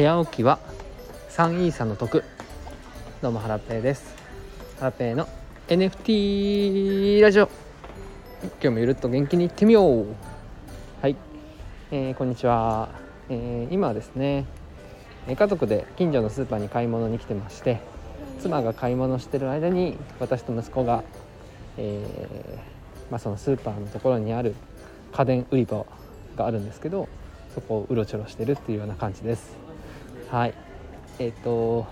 早起きは3イーサの得。どうもハラペーです。ハラペーの NFT ラジオ。今日もゆるっと元気にいってみよう。はい、えー、こんにちは、えー、今はですね家族で近所のスーパーに買い物に来てまして妻が買い物してる間に私と息子が、えー、まあ、そのスーパーのところにある家電売り場があるんですけどそこをうろちょろしてるっていうような感じです。はい。えっ、ー、と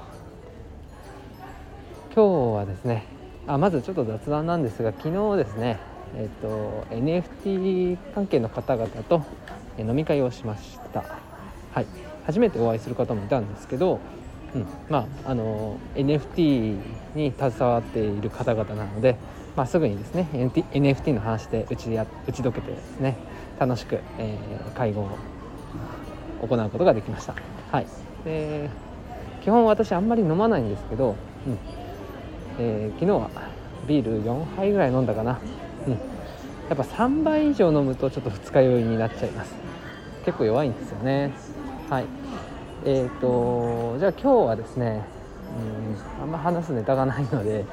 今日はですねあまずちょっと雑談なんですが昨日ですねえっ、ー、と NFT 関係の方々と飲み会をしました。はい。初めてお会いする方もいたんですけどうん、まああの NFT に携わっている方々なので、まあ、すぐにですね NFT の話で打ちや打ち解けてですね楽しく、えー、会合を行うことができました。はい、で基本私あんまり飲まないんですけど、うん。えー、昨日はビール4杯ぐらい飲んだかな、うん、やっぱ3杯以上飲むとちょっと二日酔いになっちゃいます。結構弱いんですよね。はい。えーと、じゃあ今日はですね、うん、あんま話すネタがないので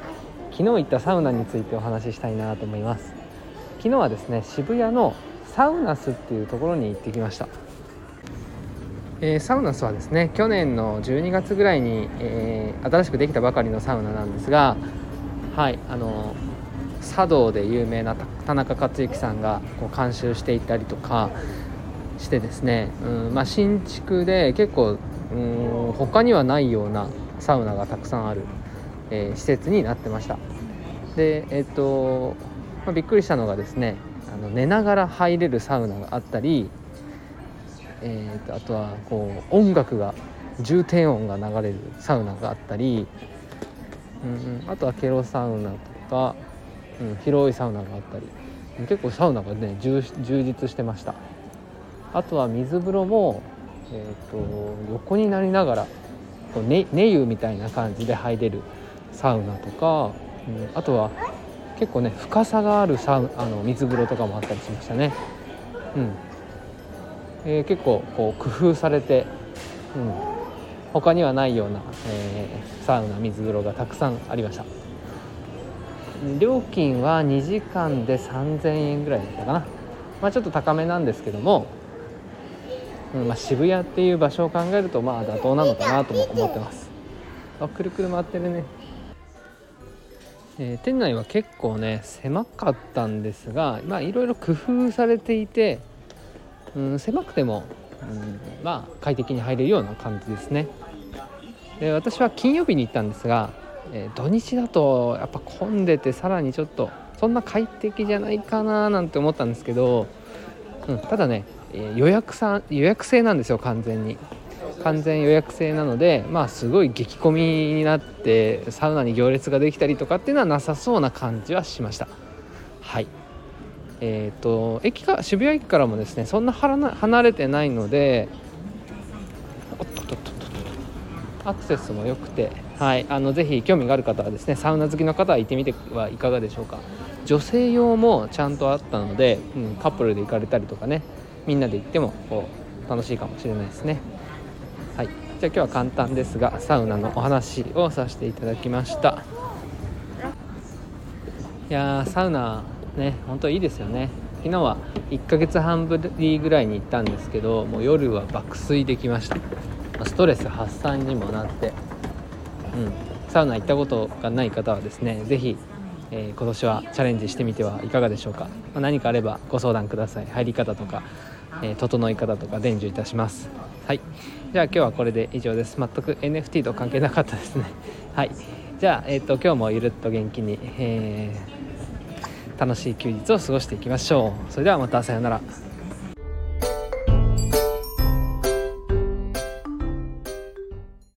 昨日行ったサウナについてお話ししたいなと思います。昨日はですね渋谷のサウナスっていうところに行ってきました、えー、サウナスはですね去年の12月ぐらいに、えー、新しくできたばかりのサウナなんですがはいあの茶道で有名な田中克之さんがこう監修していたりとかしてですね、うんまあ、新築で結構、うん、他にはないようなサウナがたくさんある、えー、施設になってました。でえっ、と、まあ、びっくりしたのがですねあの寝ながら入れるサウナがあったり、えーと、あとはこう音楽が重低音が流れるサウナがあったり、うん、あとはケロサウナとか、うん、広いサウナがあったり結構サウナがね充実してましたあとは水風呂も、えーと、横になりながらこうね寝湯みたいな感じで入れるサウナとか、うん、あとは結構ね深さがあるサウあの水風呂とかもあったりしましたね。うんえー、結構こう工夫されて、うん、他にはないような、えー、サウナ水風呂がたくさんありました。料金は2時間で3000円ぐらいだったかな、まあ、ちょっと高めなんですけどもうんまあ、渋谷っていう場所を考えるとまあ妥当なのかなとも思ってます。あくるくる回ってるね、えー、店内は結構ね狭かったんですがまあいろいろ工夫されていて、うん、狭くても、うん、まあ快適に入れるような感じですね。で私は金曜日に行ったんですが、えー、土日だとやっぱ混んでてさらにちょっとそんな快適じゃないかななんて思ったんですけど、うん、ただねえ予約さ予約制なんですよ完全に。完全予約制なのでまあすごい激混みになってサウナに行列ができたりとかっていうのはなさそうな感じはしました。はい。えーと、駅か渋谷駅からもですねそんな離れてないのでアクセスも良くて、はい、あのぜひ興味がある方はですねサウナ好きの方は行ってみてはいかがでしょうか。女性用もちゃんとあったので、うん、カップルで行かれたりとかねみんなで行ってもこう楽しいかもしれないですね。はいじゃあ今日は簡単ですがサウナのお話をさせていただきました。いやサウナね本当いいですよね。昨日は1ヶ月半ぶりぐらいに行ったんですけどもう夜は爆睡できました。ストレス発散にもなって。うん。サウナ行ったことがない方はですね是非えー、今年はチャレンジしてみてはいかがでしょうか、まあ、何かあればご相談ください。入り方とかえー、整い方とか伝授いたします。はい。じゃあ今日はこれで以上です。全く NFT と関係なかったですね。はい。じゃあ、えーと、今日もゆるっと元気に、えー、楽しい休日を過ごしていきましょう。それではまたさようなら。